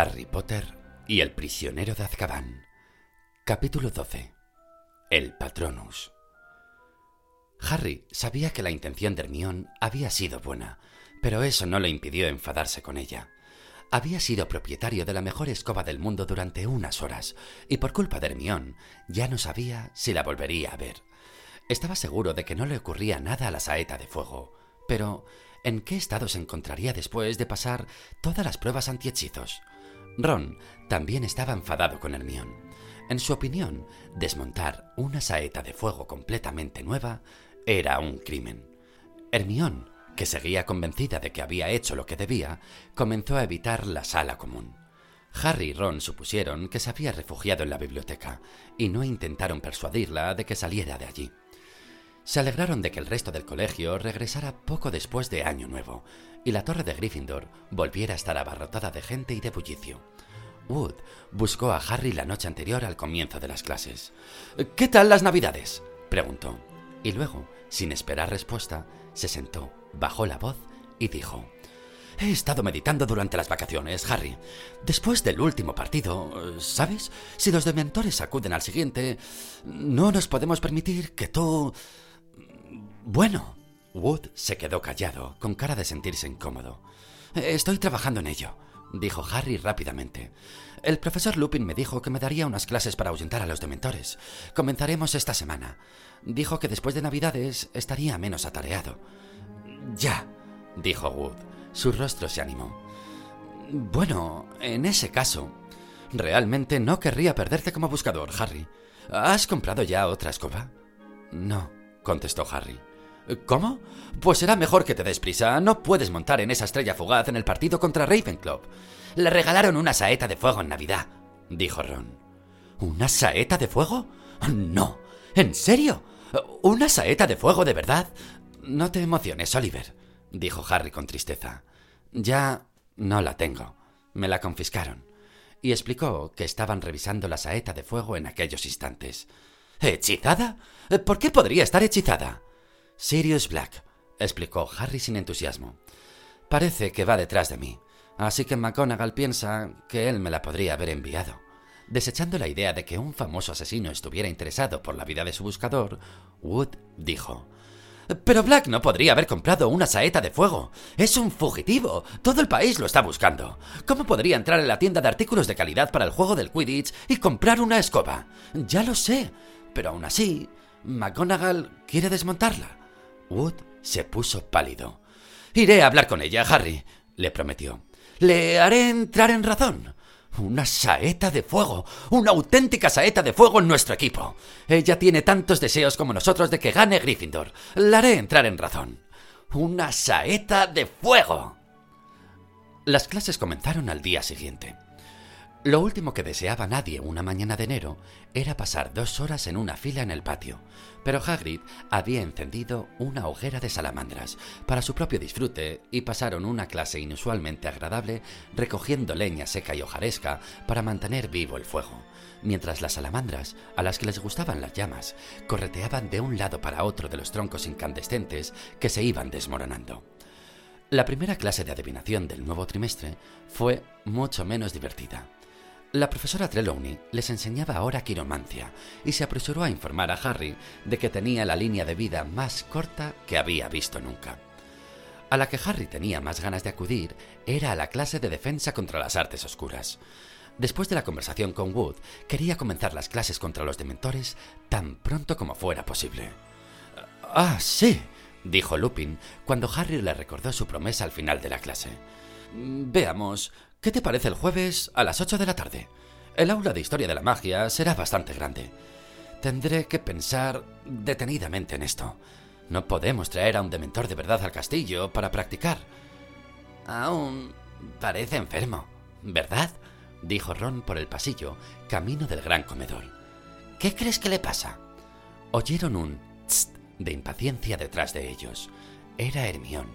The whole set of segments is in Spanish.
Harry Potter y el prisionero de Azkaban. Capítulo 12. El Patronus. Harry sabía que la intención de Hermione había sido buena, pero eso no le impidió enfadarse con ella. Había sido propietario de la mejor escoba del mundo durante unas horas, y por culpa de Hermione ya no sabía si la volvería a ver. Estaba seguro de que no le ocurría nada a la saeta de fuego, pero ¿en qué estado se encontraría después de pasar todas las pruebas antihechizos? Ron también estaba enfadado con Hermione. En su opinión, desmontar una saeta de fuego completamente nueva era un crimen. Hermione, que seguía convencida de que había hecho lo que debía, comenzó a evitar la sala común. Harry y Ron supusieron que se había refugiado en la biblioteca y no intentaron persuadirla de que saliera de allí. Se alegraron de que el resto del colegio regresara poco después de Año Nuevo y la torre de Gryffindor volviera a estar abarrotada de gente y de bullicio. Wood buscó a Harry la noche anterior al comienzo de las clases. ¿Qué tal las navidades? preguntó. Y luego, sin esperar respuesta, se sentó, bajó la voz y dijo He estado meditando durante las vacaciones, Harry. Después del último partido, ¿sabes? Si los dementores acuden al siguiente, no nos podemos permitir que tú... Bueno, Wood se quedó callado, con cara de sentirse incómodo. Estoy trabajando en ello, dijo Harry rápidamente. El profesor Lupin me dijo que me daría unas clases para ahuyentar a los dementores. Comenzaremos esta semana. Dijo que después de Navidades estaría menos atareado. Ya, dijo Wood. Su rostro se animó. Bueno, en ese caso, realmente no querría perderte como buscador, Harry. ¿Has comprado ya otra escoba? No, contestó Harry. ¿Cómo? Pues será mejor que te des prisa. No puedes montar en esa estrella fugaz en el partido contra Ravenclaw. Le regalaron una saeta de fuego en Navidad, dijo Ron. ¿Una saeta de fuego? No. ¿En serio? ¿Una saeta de fuego de verdad? No te emociones, Oliver, dijo Harry con tristeza. Ya no la tengo. Me la confiscaron. Y explicó que estaban revisando la saeta de fuego en aquellos instantes. ¿Hechizada? ¿Por qué podría estar hechizada? Sirius Black, explicó Harry sin entusiasmo. Parece que va detrás de mí, así que McGonagall piensa que él me la podría haber enviado. Desechando la idea de que un famoso asesino estuviera interesado por la vida de su buscador, Wood dijo Pero Black no podría haber comprado una saeta de fuego. Es un fugitivo. Todo el país lo está buscando. ¿Cómo podría entrar en la tienda de artículos de calidad para el juego del Quidditch y comprar una escoba? Ya lo sé. Pero aún así, McGonagall quiere desmontarla. Wood se puso pálido. Iré a hablar con ella, Harry, le prometió. Le haré entrar en razón. Una saeta de fuego, una auténtica saeta de fuego en nuestro equipo. Ella tiene tantos deseos como nosotros de que gane Gryffindor. La haré entrar en razón. Una saeta de fuego. Las clases comenzaron al día siguiente. Lo último que deseaba nadie una mañana de enero era pasar dos horas en una fila en el patio, pero Hagrid había encendido una hoguera de salamandras para su propio disfrute y pasaron una clase inusualmente agradable recogiendo leña seca y hojaresca para mantener vivo el fuego, mientras las salamandras, a las que les gustaban las llamas, correteaban de un lado para otro de los troncos incandescentes que se iban desmoronando. La primera clase de adivinación del nuevo trimestre fue mucho menos divertida. La profesora Trelawney les enseñaba ahora quiromancia y se apresuró a informar a Harry de que tenía la línea de vida más corta que había visto nunca. A la que Harry tenía más ganas de acudir era a la clase de defensa contra las artes oscuras. Después de la conversación con Wood, quería comenzar las clases contra los dementores tan pronto como fuera posible. Ah, sí, dijo Lupin cuando Harry le recordó su promesa al final de la clase. Veamos, ¿Qué te parece el jueves a las 8 de la tarde? El aula de historia de la magia será bastante grande. Tendré que pensar detenidamente en esto. No podemos traer a un dementor de verdad al castillo para practicar. Aún parece enfermo, ¿verdad? dijo Ron por el pasillo, camino del gran comedor. ¿Qué crees que le pasa? Oyeron un tst de impaciencia detrás de ellos. Era Hermión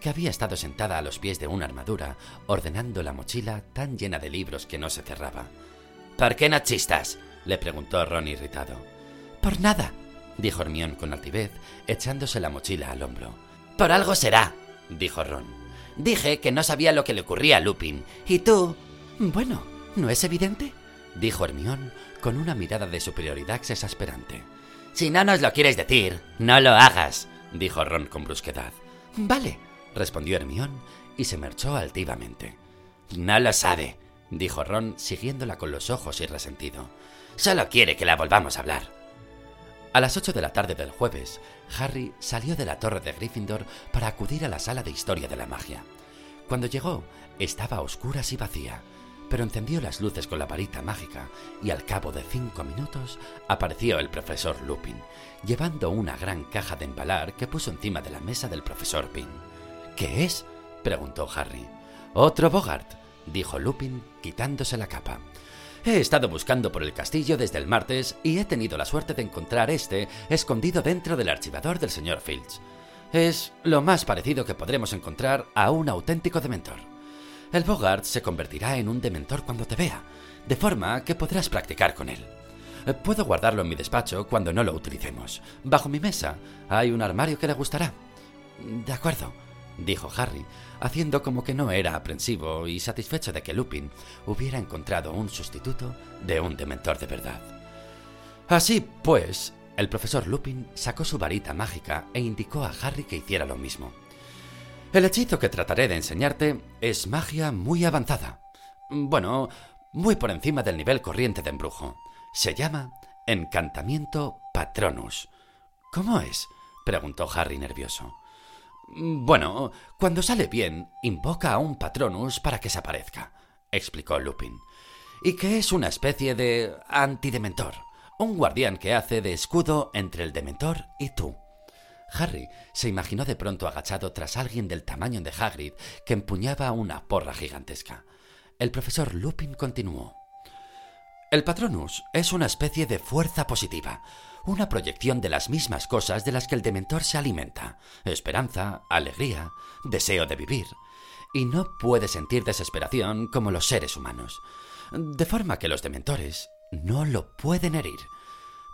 que había estado sentada a los pies de una armadura, ordenando la mochila tan llena de libros que no se cerraba. ¿Por qué no chistas? le preguntó Ron irritado. Por nada, dijo Hermión con altivez, echándose la mochila al hombro. Por algo será, dijo Ron. Dije que no sabía lo que le ocurría a Lupin, y tú... Bueno, ¿no es evidente? dijo Hermión con una mirada de superioridad exasperante. Si no nos lo quieres decir, no lo hagas, dijo Ron con brusquedad. Vale, respondió Hermión y se marchó altivamente. No sabe, dijo Ron siguiéndola con los ojos y resentido. Solo quiere que la volvamos a hablar. A las ocho de la tarde del jueves, Harry salió de la torre de Gryffindor para acudir a la sala de historia de la magia. Cuando llegó, estaba a oscuras y vacía, pero encendió las luces con la varita mágica y al cabo de cinco minutos apareció el profesor Lupin, llevando una gran caja de embalar que puso encima de la mesa del profesor Pin. ¿Qué es? preguntó Harry. Otro Bogart, dijo Lupin, quitándose la capa. He estado buscando por el castillo desde el martes y he tenido la suerte de encontrar este escondido dentro del archivador del señor Filch. Es lo más parecido que podremos encontrar a un auténtico dementor. El Bogart se convertirá en un dementor cuando te vea, de forma que podrás practicar con él. Puedo guardarlo en mi despacho cuando no lo utilicemos. Bajo mi mesa hay un armario que le gustará. De acuerdo, dijo Harry, haciendo como que no era aprensivo y satisfecho de que Lupin hubiera encontrado un sustituto de un dementor de verdad. Así pues, el profesor Lupin sacó su varita mágica e indicó a Harry que hiciera lo mismo. El hechizo que trataré de enseñarte es magia muy avanzada. Bueno, muy por encima del nivel corriente de embrujo. Se llama Encantamiento Patronus. ¿Cómo es? preguntó Harry nervioso. Bueno, cuando sale bien, invoca a un Patronus para que se aparezca, explicó Lupin. Y que es una especie de antidementor, un guardián que hace de escudo entre el dementor y tú. Harry se imaginó de pronto agachado tras alguien del tamaño de Hagrid que empuñaba una porra gigantesca. El profesor Lupin continuó. El Patronus es una especie de fuerza positiva, una proyección de las mismas cosas de las que el dementor se alimenta, esperanza, alegría, deseo de vivir, y no puede sentir desesperación como los seres humanos, de forma que los dementores no lo pueden herir.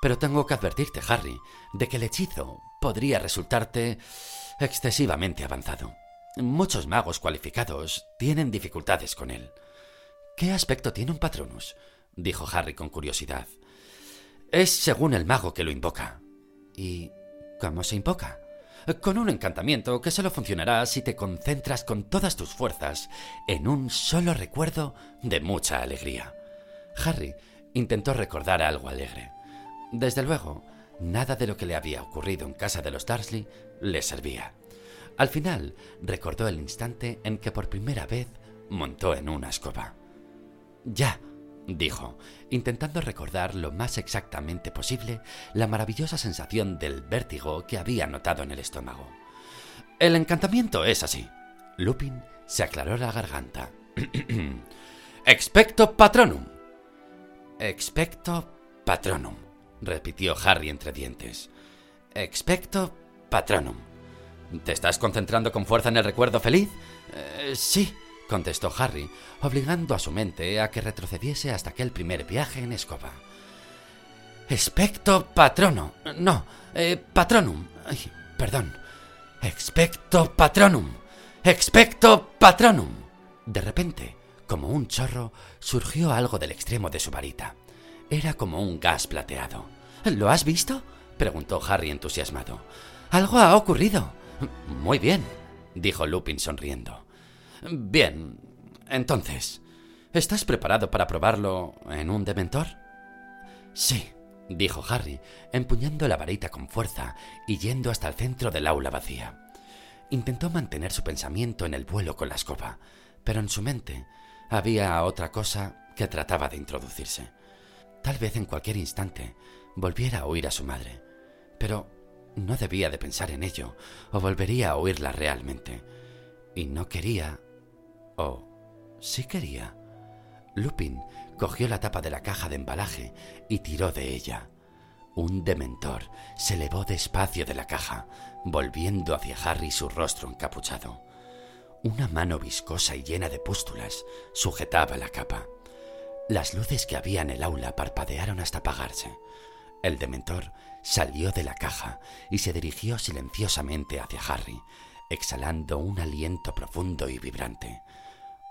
Pero tengo que advertirte, Harry, de que el hechizo podría resultarte excesivamente avanzado. Muchos magos cualificados tienen dificultades con él. ¿Qué aspecto tiene un Patronus? dijo Harry con curiosidad. Es según el mago que lo invoca. ¿Y cómo se invoca? Con un encantamiento que solo funcionará si te concentras con todas tus fuerzas en un solo recuerdo de mucha alegría. Harry intentó recordar algo alegre. Desde luego, nada de lo que le había ocurrido en casa de los Darsley le servía. Al final, recordó el instante en que por primera vez montó en una escoba. Ya, dijo, intentando recordar lo más exactamente posible la maravillosa sensación del vértigo que había notado en el estómago. El encantamiento es así. Lupin se aclaró la garganta. Expecto patronum. Expecto patronum repitió Harry entre dientes. Expecto patronum. ¿Te estás concentrando con fuerza en el recuerdo feliz? Eh, sí, contestó Harry, obligando a su mente a que retrocediese hasta aquel primer viaje en escoba. Expecto patrono. No, eh, patronum. perdón. Expecto patronum. Expecto patronum. De repente, como un chorro, surgió algo del extremo de su varita. Era como un gas plateado. ¿Lo has visto? preguntó Harry entusiasmado. Algo ha ocurrido. Muy bien, dijo Lupin sonriendo. Bien, entonces, ¿estás preparado para probarlo en un dementor? Sí, dijo Harry, empuñando la varita con fuerza y yendo hasta el centro del aula vacía. Intentó mantener su pensamiento en el vuelo con la escoba, pero en su mente había otra cosa que trataba de introducirse. Tal vez en cualquier instante volviera a oír a su madre, pero no debía de pensar en ello, o volvería a oírla realmente. Y no quería... o sí quería. Lupin cogió la tapa de la caja de embalaje y tiró de ella. Un dementor se elevó despacio de la caja, volviendo hacia Harry su rostro encapuchado. Una mano viscosa y llena de pústulas sujetaba la capa. Las luces que había en el aula parpadearon hasta apagarse. El dementor salió de la caja y se dirigió silenciosamente hacia Harry, exhalando un aliento profundo y vibrante.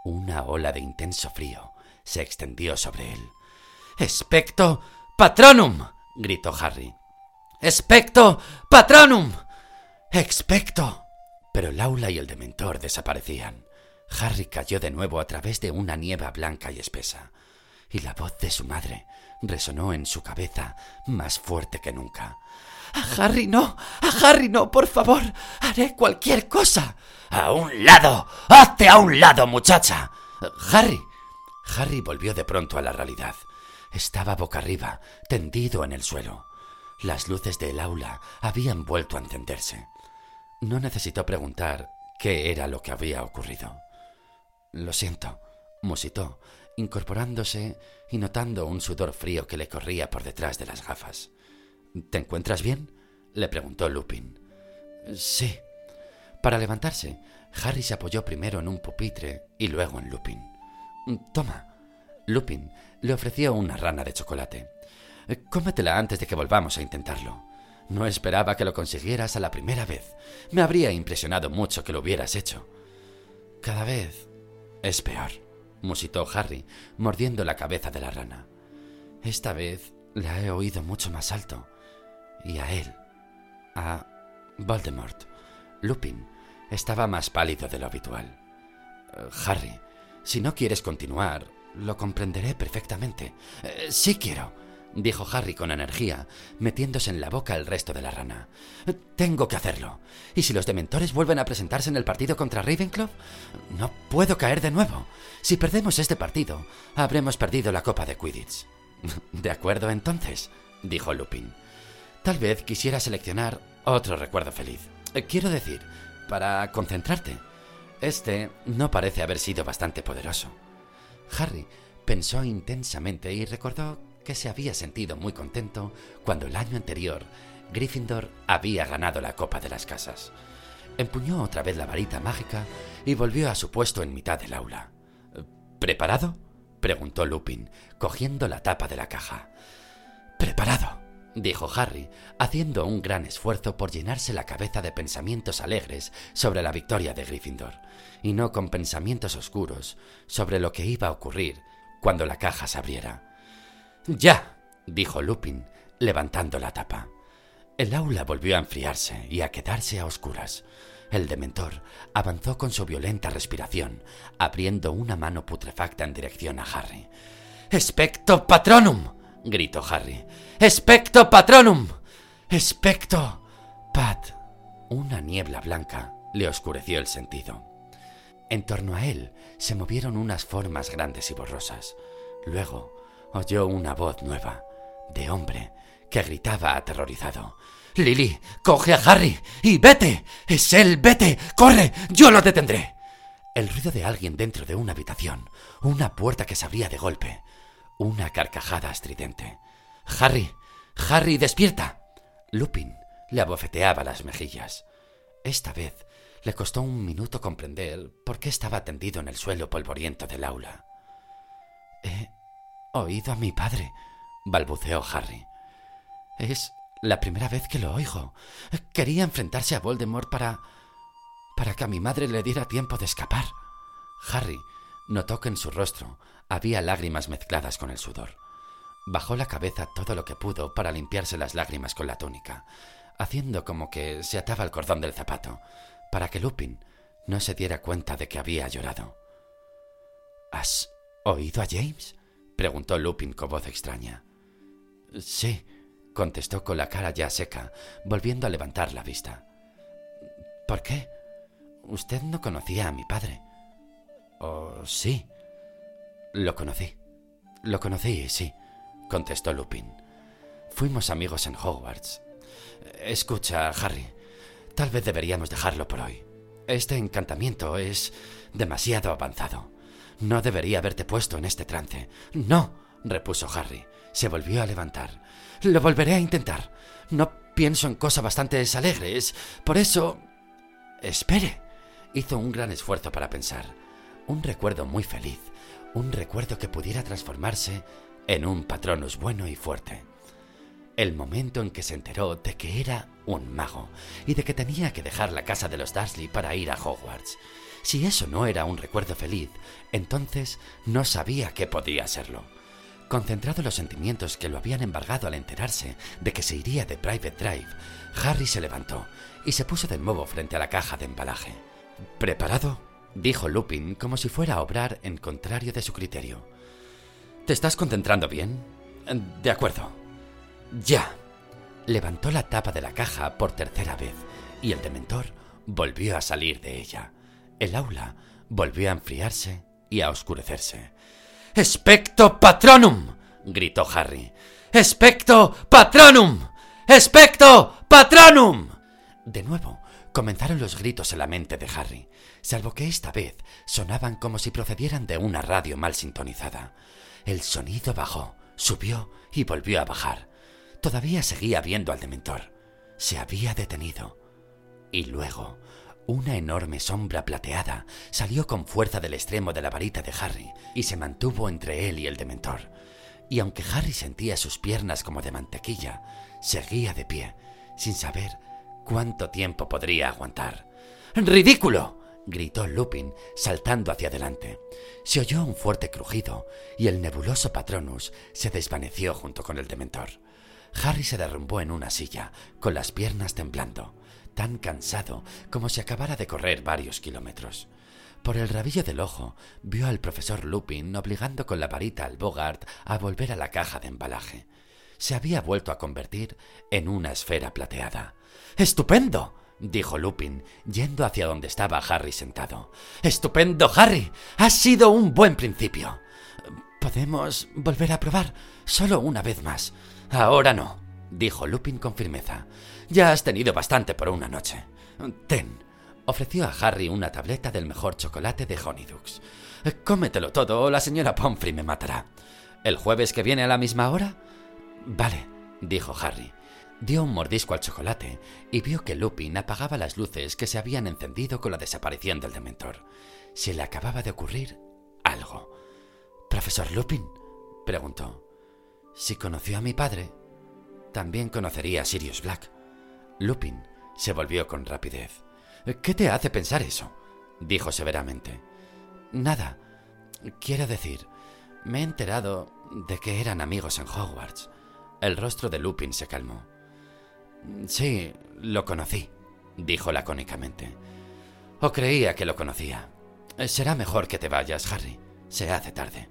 Una ola de intenso frío se extendió sobre él. ¡Especto patronum! gritó Harry. ¡Especto patronum! ¡Expecto! Pero el aula y el dementor desaparecían. Harry cayó de nuevo a través de una niebla blanca y espesa, y la voz de su madre resonó en su cabeza más fuerte que nunca. A Harry no, a Harry no, por favor, haré cualquier cosa. A un lado, hazte a un lado, muchacha. Harry. Harry volvió de pronto a la realidad. Estaba boca arriba, tendido en el suelo. Las luces del aula habían vuelto a encenderse. No necesitó preguntar qué era lo que había ocurrido. Lo siento, musitó, incorporándose y notando un sudor frío que le corría por detrás de las gafas. ¿Te encuentras bien? le preguntó Lupin. Sí. Para levantarse, Harry se apoyó primero en un pupitre y luego en Lupin. Toma. Lupin le ofreció una rana de chocolate. Cómetela antes de que volvamos a intentarlo. No esperaba que lo consiguieras a la primera vez. Me habría impresionado mucho que lo hubieras hecho. Cada vez es peor, musitó Harry, mordiendo la cabeza de la rana. Esta vez la he oído mucho más alto. Y a él, a Voldemort, Lupin, estaba más pálido de lo habitual. Harry, si no quieres continuar, lo comprenderé perfectamente. Eh, sí quiero, dijo Harry con energía, metiéndose en la boca el resto de la rana. Tengo que hacerlo. ¿Y si los dementores vuelven a presentarse en el partido contra Ravenclaw? No puedo caer de nuevo. Si perdemos este partido, habremos perdido la Copa de Quidditch. De acuerdo, entonces, dijo Lupin. Tal vez quisiera seleccionar otro recuerdo feliz. Quiero decir, para concentrarte. Este no parece haber sido bastante poderoso. Harry pensó intensamente y recordó que se había sentido muy contento cuando el año anterior Gryffindor había ganado la Copa de las Casas. Empuñó otra vez la varita mágica y volvió a su puesto en mitad del aula. ¿Preparado? preguntó Lupin, cogiendo la tapa de la caja. Preparado, dijo Harry, haciendo un gran esfuerzo por llenarse la cabeza de pensamientos alegres sobre la victoria de Gryffindor, y no con pensamientos oscuros sobre lo que iba a ocurrir cuando la caja se abriera. Ya, dijo Lupin, levantando la tapa. El aula volvió a enfriarse y a quedarse a oscuras. El dementor avanzó con su violenta respiración, abriendo una mano putrefacta en dirección a Harry. ¡Especto patronum! Gritó Harry. ¡Especto patronum! ¡Especto pat! Una niebla blanca le oscureció el sentido. En torno a él se movieron unas formas grandes y borrosas. Luego oyó una voz nueva, de hombre, que gritaba aterrorizado. Lily, coge a Harry y vete. Es él, vete. Corre, yo lo detendré. El ruido de alguien dentro de una habitación, una puerta que se abría de golpe, una carcajada estridente. Harry, Harry, despierta. Lupin le abofeteaba las mejillas. Esta vez le costó un minuto comprender por qué estaba tendido en el suelo polvoriento del aula. He oído a mi padre, balbuceó Harry. Es la primera vez que lo oigo. Quería enfrentarse a Voldemort para... para que a mi madre le diera tiempo de escapar. Harry notó que en su rostro había lágrimas mezcladas con el sudor. Bajó la cabeza todo lo que pudo para limpiarse las lágrimas con la túnica, haciendo como que se ataba el cordón del zapato, para que Lupin no se diera cuenta de que había llorado. ¿Has oído a James? preguntó Lupin con voz extraña. Sí, contestó con la cara ya seca, volviendo a levantar la vista. ¿Por qué? Usted no conocía a mi padre. Oh, sí. Lo conocí. Lo conocí, sí, contestó Lupin. Fuimos amigos en Hogwarts. Escucha, Harry, tal vez deberíamos dejarlo por hoy. Este encantamiento es demasiado avanzado. No debería haberte puesto en este trance. No, repuso Harry. Se volvió a levantar. Lo volveré a intentar. No pienso en cosas bastante alegres. Por eso... Espere. Hizo un gran esfuerzo para pensar. Un recuerdo muy feliz. Un recuerdo que pudiera transformarse en un patronus bueno y fuerte. El momento en que se enteró de que era un mago y de que tenía que dejar la casa de los Dursley para ir a Hogwarts. Si eso no era un recuerdo feliz, entonces no sabía qué podía serlo. Concentrado en los sentimientos que lo habían embargado al enterarse de que se iría de Private Drive, Harry se levantó y se puso de nuevo frente a la caja de embalaje. ¿Preparado? Dijo Lupin como si fuera a obrar en contrario de su criterio. ¿Te estás concentrando bien? De acuerdo. Ya. Levantó la tapa de la caja por tercera vez y el dementor volvió a salir de ella. El aula volvió a enfriarse y a oscurecerse. ¡Especto patronum! gritó Harry. ¡Especto patronum! ¡Especto patronum! De nuevo comenzaron los gritos en la mente de Harry, salvo que esta vez sonaban como si procedieran de una radio mal sintonizada. El sonido bajó, subió y volvió a bajar. Todavía seguía viendo al dementor. Se había detenido. Y luego, una enorme sombra plateada salió con fuerza del extremo de la varita de Harry y se mantuvo entre él y el dementor. Y aunque Harry sentía sus piernas como de mantequilla, seguía de pie, sin saber cuánto tiempo podría aguantar. ¡Ridículo! Gritó Lupin, saltando hacia adelante. Se oyó un fuerte crujido y el nebuloso Patronus se desvaneció junto con el dementor. Harry se derrumbó en una silla, con las piernas temblando, tan cansado como si acabara de correr varios kilómetros. Por el rabillo del ojo vio al profesor Lupin obligando con la varita al Bogart a volver a la caja de embalaje. Se había vuelto a convertir en una esfera plateada. ¡Estupendo! Dijo Lupin, yendo hacia donde estaba Harry sentado. Estupendo, Harry. Ha sido un buen principio. Podemos volver a probar solo una vez más. Ahora no, dijo Lupin con firmeza. Ya has tenido bastante por una noche. Ten. Ofreció a Harry una tableta del mejor chocolate de Honeydukes. Cómetelo todo o la señora Pomfrey me matará. ¿El jueves que viene a la misma hora? Vale, dijo Harry. Dio un mordisco al chocolate y vio que Lupin apagaba las luces que se habían encendido con la desaparición del dementor. Se le acababa de ocurrir algo. ¿Profesor Lupin? preguntó. Si conoció a mi padre, también conocería a Sirius Black. Lupin se volvió con rapidez. ¿Qué te hace pensar eso? dijo severamente. Nada. Quiero decir, me he enterado de que eran amigos en Hogwarts. El rostro de Lupin se calmó. Sí, lo conocí, dijo lacónicamente. O creía que lo conocía. Será mejor que te vayas, Harry. Se hace tarde.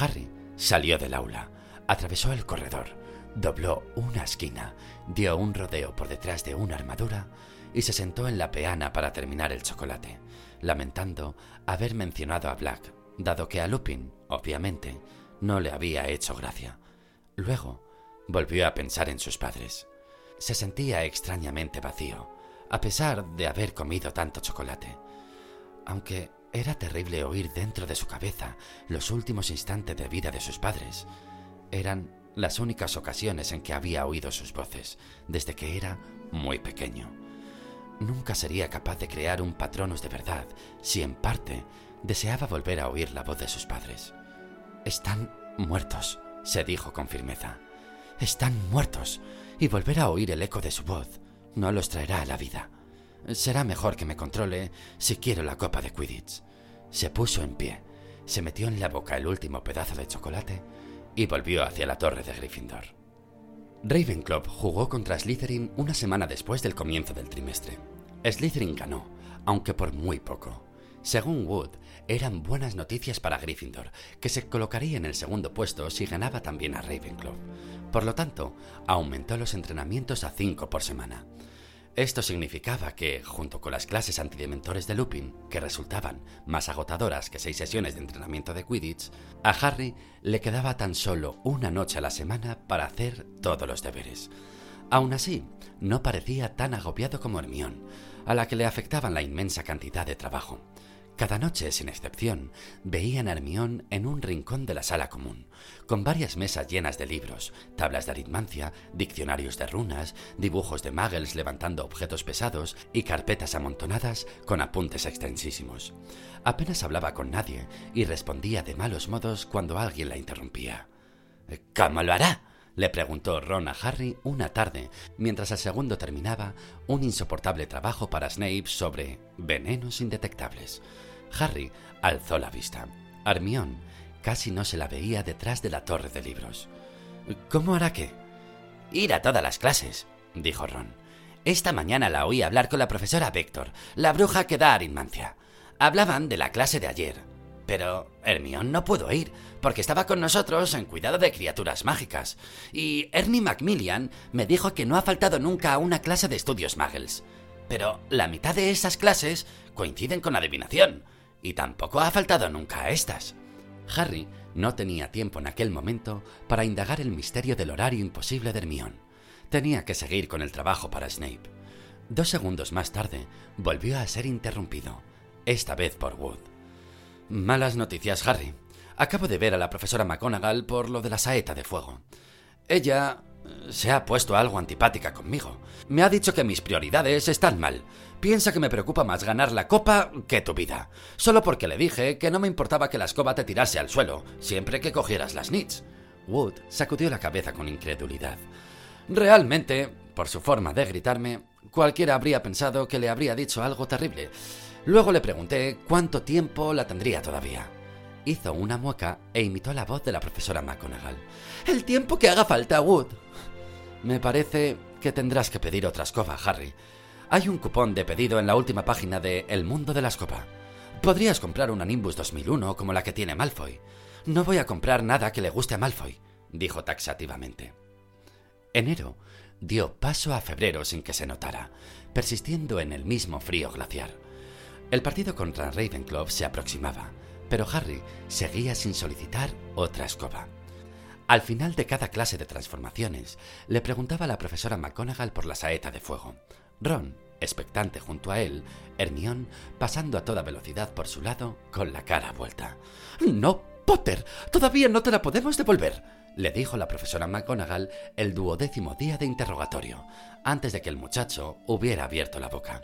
Harry salió del aula, atravesó el corredor, dobló una esquina, dio un rodeo por detrás de una armadura y se sentó en la peana para terminar el chocolate, lamentando haber mencionado a Black, dado que a Lupin, obviamente, no le había hecho gracia. Luego volvió a pensar en sus padres se sentía extrañamente vacío, a pesar de haber comido tanto chocolate. Aunque era terrible oír dentro de su cabeza los últimos instantes de vida de sus padres, eran las únicas ocasiones en que había oído sus voces desde que era muy pequeño. Nunca sería capaz de crear un patronus de verdad si en parte deseaba volver a oír la voz de sus padres. Están muertos, se dijo con firmeza. Están muertos y volver a oír el eco de su voz no los traerá a la vida. Será mejor que me controle si quiero la copa de Quidditch. Se puso en pie, se metió en la boca el último pedazo de chocolate y volvió hacia la torre de Gryffindor. Ravenclaw jugó contra Slytherin una semana después del comienzo del trimestre. Slytherin ganó, aunque por muy poco. Según Wood, eran buenas noticias para Gryffindor, que se colocaría en el segundo puesto si ganaba también a Ravenclaw. Por lo tanto, aumentó los entrenamientos a cinco por semana. Esto significaba que, junto con las clases antidementores de Lupin, que resultaban más agotadoras que seis sesiones de entrenamiento de Quidditch, a Harry le quedaba tan solo una noche a la semana para hacer todos los deberes. Aún así, no parecía tan agobiado como Hermione, a la que le afectaban la inmensa cantidad de trabajo. Cada noche, sin excepción, veían a Hermión en un rincón de la sala común, con varias mesas llenas de libros, tablas de aritmancia, diccionarios de runas, dibujos de muggles levantando objetos pesados y carpetas amontonadas con apuntes extensísimos. Apenas hablaba con nadie y respondía de malos modos cuando alguien la interrumpía. ¿Cómo lo hará? Le preguntó Ron a Harry una tarde, mientras el segundo terminaba un insoportable trabajo para Snape sobre venenos indetectables. Harry alzó la vista. Hermione casi no se la veía detrás de la torre de libros. ¿Cómo hará qué? Ir a todas las clases, dijo Ron. Esta mañana la oí hablar con la profesora Vector, la bruja que da aritmancia. Hablaban de la clase de ayer. Pero Hermione no pudo ir, porque estaba con nosotros en cuidado de criaturas mágicas. Y Ernie Macmillan me dijo que no ha faltado nunca a una clase de estudios muggles. Pero la mitad de esas clases coinciden con adivinación, y tampoco ha faltado nunca a estas. Harry no tenía tiempo en aquel momento para indagar el misterio del horario imposible de Hermione. Tenía que seguir con el trabajo para Snape. Dos segundos más tarde, volvió a ser interrumpido, esta vez por Wood. Malas noticias, Harry. Acabo de ver a la profesora McGonagall por lo de la saeta de fuego. Ella eh, se ha puesto algo antipática conmigo. Me ha dicho que mis prioridades están mal. Piensa que me preocupa más ganar la copa que tu vida. Solo porque le dije que no me importaba que la escoba te tirase al suelo, siempre que cogieras las nits. Wood sacudió la cabeza con incredulidad. Realmente, por su forma de gritarme, cualquiera habría pensado que le habría dicho algo terrible. Luego le pregunté cuánto tiempo la tendría todavía. Hizo una mueca e imitó la voz de la profesora McGonagall. El tiempo que haga falta, Wood. Me parece que tendrás que pedir otra escoba, Harry. Hay un cupón de pedido en la última página de El mundo de la escoba. Podrías comprar una Nimbus 2001 como la que tiene Malfoy. No voy a comprar nada que le guste a Malfoy, dijo taxativamente. Enero dio paso a febrero sin que se notara, persistiendo en el mismo frío glaciar. El partido contra Ravenclaw se aproximaba, pero Harry seguía sin solicitar otra escoba. Al final de cada clase de transformaciones, le preguntaba la profesora McGonagall por la saeta de fuego. Ron, expectante junto a él, Hermión pasando a toda velocidad por su lado con la cara vuelta. No, Potter, todavía no te la podemos devolver le dijo la profesora McGonagall el duodécimo día de interrogatorio, antes de que el muchacho hubiera abierto la boca.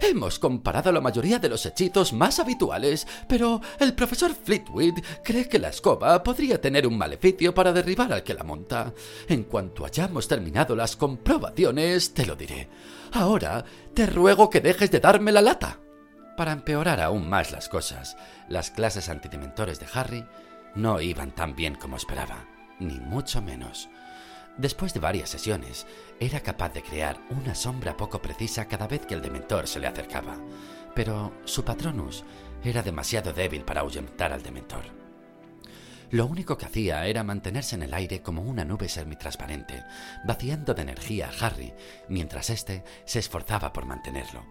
Hemos comparado la mayoría de los hechizos más habituales, pero el profesor Fleetwood cree que la escoba podría tener un maleficio para derribar al que la monta. En cuanto hayamos terminado las comprobaciones, te lo diré. Ahora te ruego que dejes de darme la lata. Para empeorar aún más las cosas, las clases antidementores de Harry no iban tan bien como esperaba ni mucho menos. Después de varias sesiones, era capaz de crear una sombra poco precisa cada vez que el dementor se le acercaba, pero su patronus era demasiado débil para ahuyentar al dementor. Lo único que hacía era mantenerse en el aire como una nube semitransparente, vaciando de energía a Harry, mientras éste se esforzaba por mantenerlo.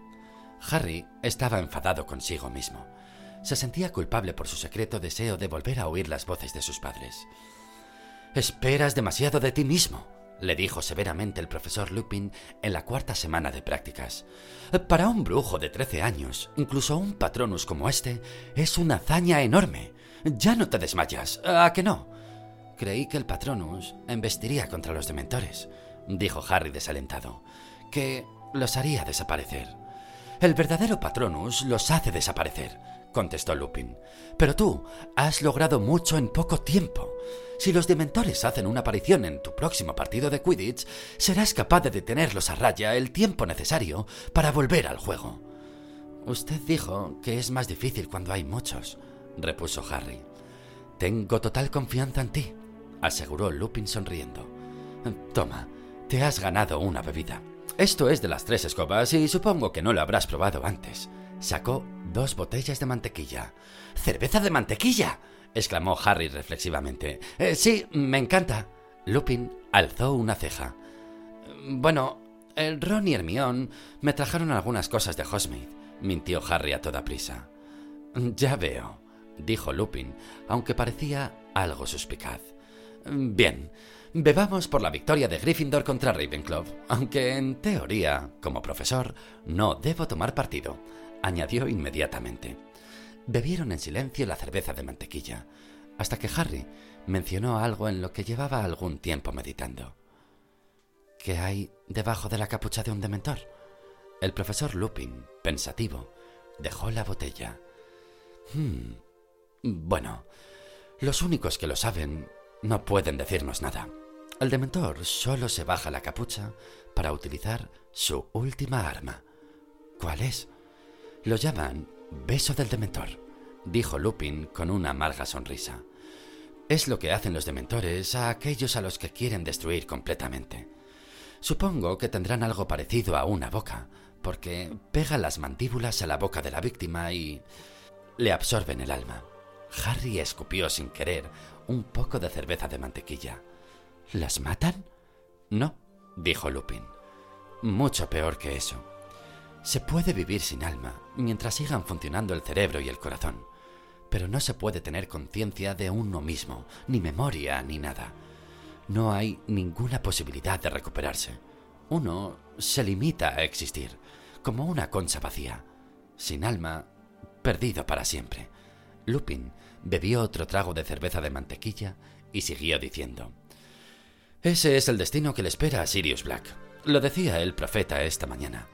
Harry estaba enfadado consigo mismo. Se sentía culpable por su secreto deseo de volver a oír las voces de sus padres. Esperas demasiado de ti mismo, le dijo severamente el profesor Lupin en la cuarta semana de prácticas. Para un brujo de trece años, incluso un patronus como este, es una hazaña enorme. Ya no te desmayas, ¿a que no? Creí que el patronus embestiría contra los dementores, dijo Harry desalentado, que los haría desaparecer. El verdadero patronus los hace desaparecer, contestó Lupin. Pero tú has logrado mucho en poco tiempo. Si los dementores hacen una aparición en tu próximo partido de Quidditch, serás capaz de detenerlos a raya el tiempo necesario para volver al juego. Usted dijo que es más difícil cuando hay muchos, repuso Harry. Tengo total confianza en ti, aseguró Lupin sonriendo. Toma, te has ganado una bebida. Esto es de las tres escobas y supongo que no lo habrás probado antes. Sacó dos botellas de mantequilla. ¡Cerveza de mantequilla! Exclamó Harry reflexivamente. Eh, sí, me encanta. Lupin alzó una ceja. Bueno, el Ron y Hermione me trajeron algunas cosas de Hogsmeade, mintió Harry a toda prisa. Ya veo, dijo Lupin, aunque parecía algo suspicaz. Bien, bebamos por la victoria de Gryffindor contra Ravenclaw, aunque en teoría, como profesor, no debo tomar partido, añadió inmediatamente. Bebieron en silencio la cerveza de mantequilla, hasta que Harry mencionó algo en lo que llevaba algún tiempo meditando. ¿Qué hay debajo de la capucha de un dementor? El profesor Lupin, pensativo, dejó la botella. Hmm. Bueno, los únicos que lo saben no pueden decirnos nada. El dementor solo se baja la capucha para utilizar su última arma. ¿Cuál es? Lo llaman beso del dementor, dijo Lupin con una amarga sonrisa. Es lo que hacen los dementores a aquellos a los que quieren destruir completamente. Supongo que tendrán algo parecido a una boca, porque pegan las mandíbulas a la boca de la víctima y le absorben el alma. Harry escupió sin querer un poco de cerveza de mantequilla. ¿Las matan? No, dijo Lupin. Mucho peor que eso. Se puede vivir sin alma mientras sigan funcionando el cerebro y el corazón, pero no se puede tener conciencia de uno mismo, ni memoria, ni nada. No hay ninguna posibilidad de recuperarse. Uno se limita a existir, como una concha vacía, sin alma, perdido para siempre. Lupin bebió otro trago de cerveza de mantequilla y siguió diciendo: Ese es el destino que le espera a Sirius Black. Lo decía el profeta esta mañana.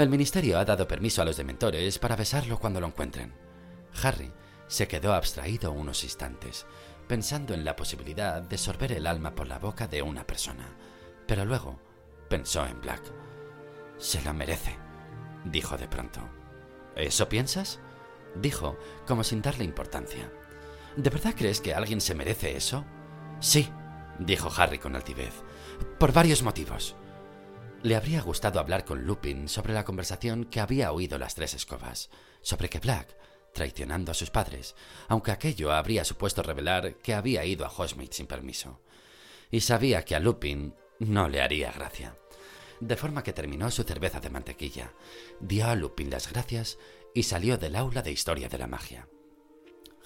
El ministerio ha dado permiso a los dementores para besarlo cuando lo encuentren. Harry se quedó abstraído unos instantes, pensando en la posibilidad de sorber el alma por la boca de una persona. Pero luego pensó en Black. Se lo merece, dijo de pronto. ¿Eso piensas? dijo, como sin darle importancia. ¿De verdad crees que alguien se merece eso? Sí, dijo Harry con altivez, por varios motivos. Le habría gustado hablar con Lupin sobre la conversación que había oído las tres escobas, sobre que Black, traicionando a sus padres, aunque aquello habría supuesto revelar que había ido a Hogsmeade sin permiso. Y sabía que a Lupin no le haría gracia. De forma que terminó su cerveza de mantequilla, dio a Lupin las gracias y salió del aula de historia de la magia.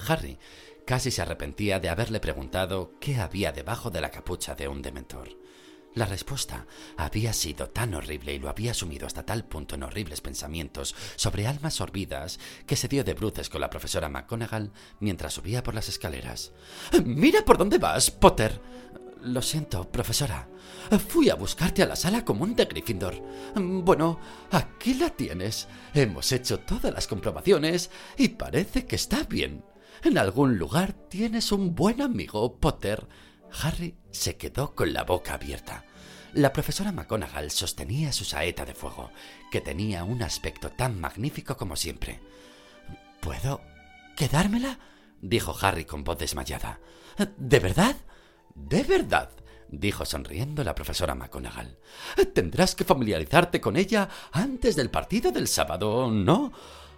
Harry casi se arrepentía de haberle preguntado qué había debajo de la capucha de un dementor. La respuesta había sido tan horrible y lo había sumido hasta tal punto en horribles pensamientos sobre almas sorbidas que se dio de bruces con la profesora McGonagall mientras subía por las escaleras. Mira por dónde vas, Potter. Lo siento, profesora. Fui a buscarte a la sala común de Gryffindor. Bueno, aquí la tienes. Hemos hecho todas las comprobaciones y parece que está bien. En algún lugar tienes un buen amigo, Potter. Harry se quedó con la boca abierta. La profesora McGonagall sostenía su saeta de fuego, que tenía un aspecto tan magnífico como siempre. ¿Puedo quedármela? dijo Harry con voz desmayada. ¿De verdad? De verdad, dijo sonriendo la profesora McGonagall. Tendrás que familiarizarte con ella antes del partido del sábado, ¿no?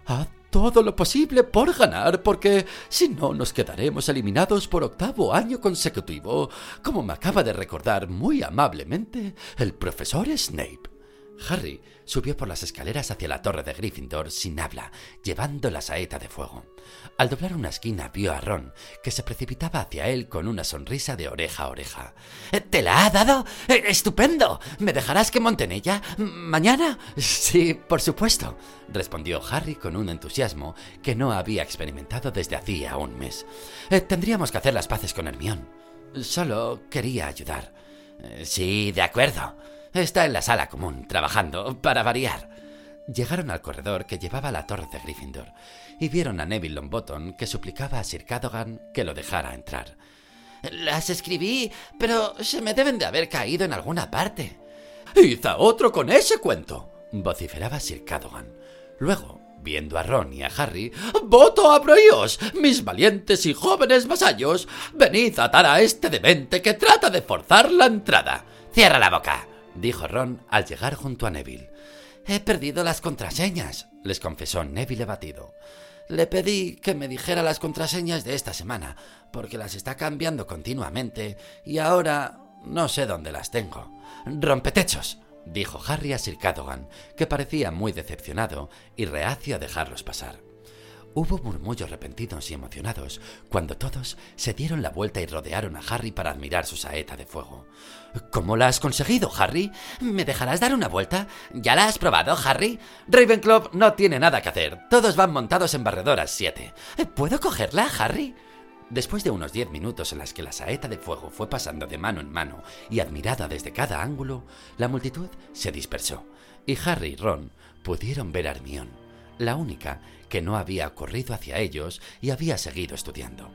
Haz todo lo posible por ganar, porque si no nos quedaremos eliminados por octavo año consecutivo, como me acaba de recordar muy amablemente el profesor Snape. Harry subió por las escaleras hacia la torre de Gryffindor sin habla, llevando la saeta de fuego. Al doblar una esquina vio a Ron, que se precipitaba hacia él con una sonrisa de oreja a oreja. ¿Te la ha dado? Eh, ¡Estupendo! ¿Me dejarás que monte en ella? ¿Mañana? Sí, por supuesto, respondió Harry con un entusiasmo que no había experimentado desde hacía un mes. Eh, tendríamos que hacer las paces con Hermión. Solo quería ayudar. Eh, sí, de acuerdo. Está en la sala común, trabajando, para variar. Llegaron al corredor que llevaba a la torre de Gryffindor y vieron a Neville Longbottom que suplicaba a Sir Cadogan que lo dejara entrar. Las escribí, pero se me deben de haber caído en alguna parte. ¡Hiza otro con ese cuento! vociferaba Sir Cadogan. Luego, viendo a Ron y a Harry, ¡Voto a proíos, mis valientes y jóvenes vasallos! ¡Venid a atar a este demente que trata de forzar la entrada! ¡Cierra la boca! Dijo Ron al llegar junto a Neville. He perdido las contraseñas, les confesó Neville batido. Le pedí que me dijera las contraseñas de esta semana, porque las está cambiando continuamente y ahora no sé dónde las tengo. Rompetechos, dijo Harry a Sir Cadogan, que parecía muy decepcionado y reacio a dejarlos pasar. Hubo murmullos repentinos y emocionados cuando todos se dieron la vuelta y rodearon a Harry para admirar su saeta de fuego. ¿Cómo la has conseguido, Harry? ¿Me dejarás dar una vuelta? ¿Ya la has probado, Harry? Ravenclaw no tiene nada que hacer. Todos van montados en barredoras siete. ¿Puedo cogerla, Harry? Después de unos diez minutos en las que la saeta de fuego fue pasando de mano en mano y admirada desde cada ángulo, la multitud se dispersó y Harry y Ron pudieron ver a Hermione la única que no había corrido hacia ellos y había seguido estudiando.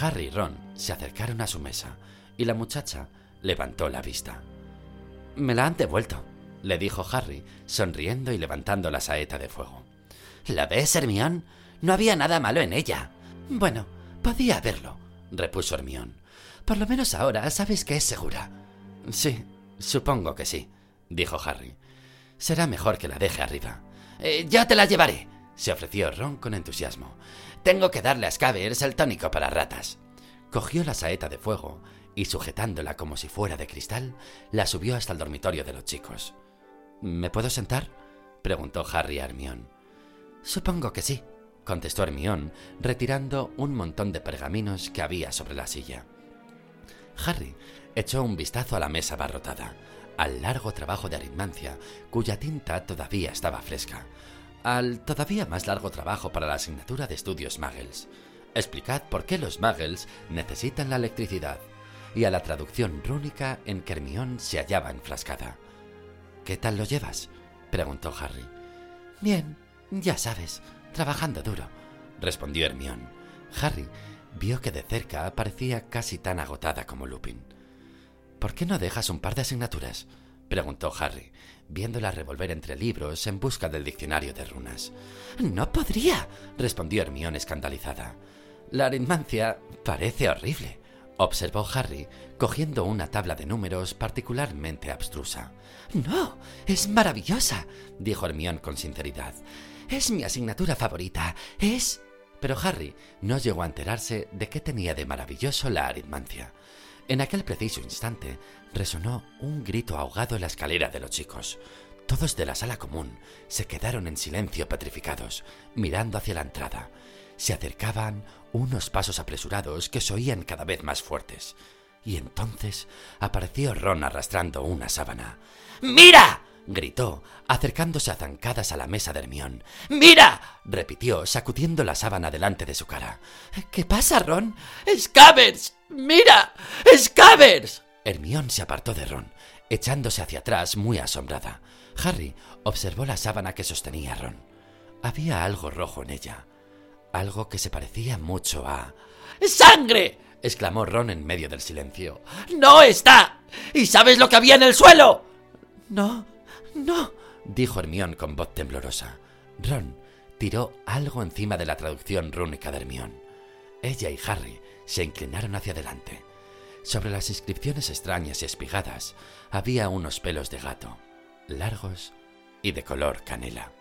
Harry y Ron se acercaron a su mesa y la muchacha levantó la vista. Me la han devuelto, le dijo Harry, sonriendo y levantando la saeta de fuego. ¿La ves, Hermión? No había nada malo en ella. Bueno, podía haberlo, repuso Hermión. Por lo menos ahora sabes que es segura. Sí, supongo que sí, dijo Harry. Será mejor que la deje arriba. Eh, ya te la llevaré, se ofreció Ron con entusiasmo. Tengo que darle a Scavers el tónico para ratas. Cogió la saeta de fuego y sujetándola como si fuera de cristal, la subió hasta el dormitorio de los chicos. ¿Me puedo sentar? preguntó Harry a Hermión. Supongo que sí, contestó Hermión, retirando un montón de pergaminos que había sobre la silla. Harry echó un vistazo a la mesa barrotada, al largo trabajo de aritmancia, cuya tinta todavía estaba fresca, al todavía más largo trabajo para la asignatura de estudios Muggles. Explicad por qué los Muggles necesitan la electricidad, y a la traducción rúnica en que Hermión se hallaba enfrascada. ¿Qué tal lo llevas? preguntó Harry. Bien, ya sabes, trabajando duro, respondió Hermión. Harry vio que de cerca parecía casi tan agotada como Lupin. ¿Por qué no dejas un par de asignaturas? preguntó Harry, viéndola revolver entre libros en busca del diccionario de runas. No podría, respondió Hermión escandalizada. La aritmancia parece horrible, observó Harry, cogiendo una tabla de números particularmente abstrusa. No, es maravillosa, dijo Hermión con sinceridad. Es mi asignatura favorita. Es... Pero Harry no llegó a enterarse de qué tenía de maravilloso la aritmancia. En aquel preciso instante resonó un grito ahogado en la escalera de los chicos. Todos de la sala común se quedaron en silencio petrificados, mirando hacia la entrada. Se acercaban unos pasos apresurados que se oían cada vez más fuertes. Y entonces apareció Ron arrastrando una sábana. ¡Mira! gritó, acercándose a zancadas a la mesa de Hermión. ¡Mira! repitió, sacudiendo la sábana delante de su cara. ¿Qué pasa, Ron? ¡Scavers! ¡Mira! ¡Scavers! Hermión se apartó de Ron, echándose hacia atrás muy asombrada. Harry observó la sábana que sostenía Ron. Había algo rojo en ella, algo que se parecía mucho a... ¡Sangre! exclamó Ron en medio del silencio. ¡No está! ¿Y sabes lo que había en el suelo? No, no, dijo Hermión con voz temblorosa. Ron tiró algo encima de la traducción rúnica de Hermión. Ella y Harry se inclinaron hacia adelante. Sobre las inscripciones extrañas y espigadas había unos pelos de gato, largos y de color canela.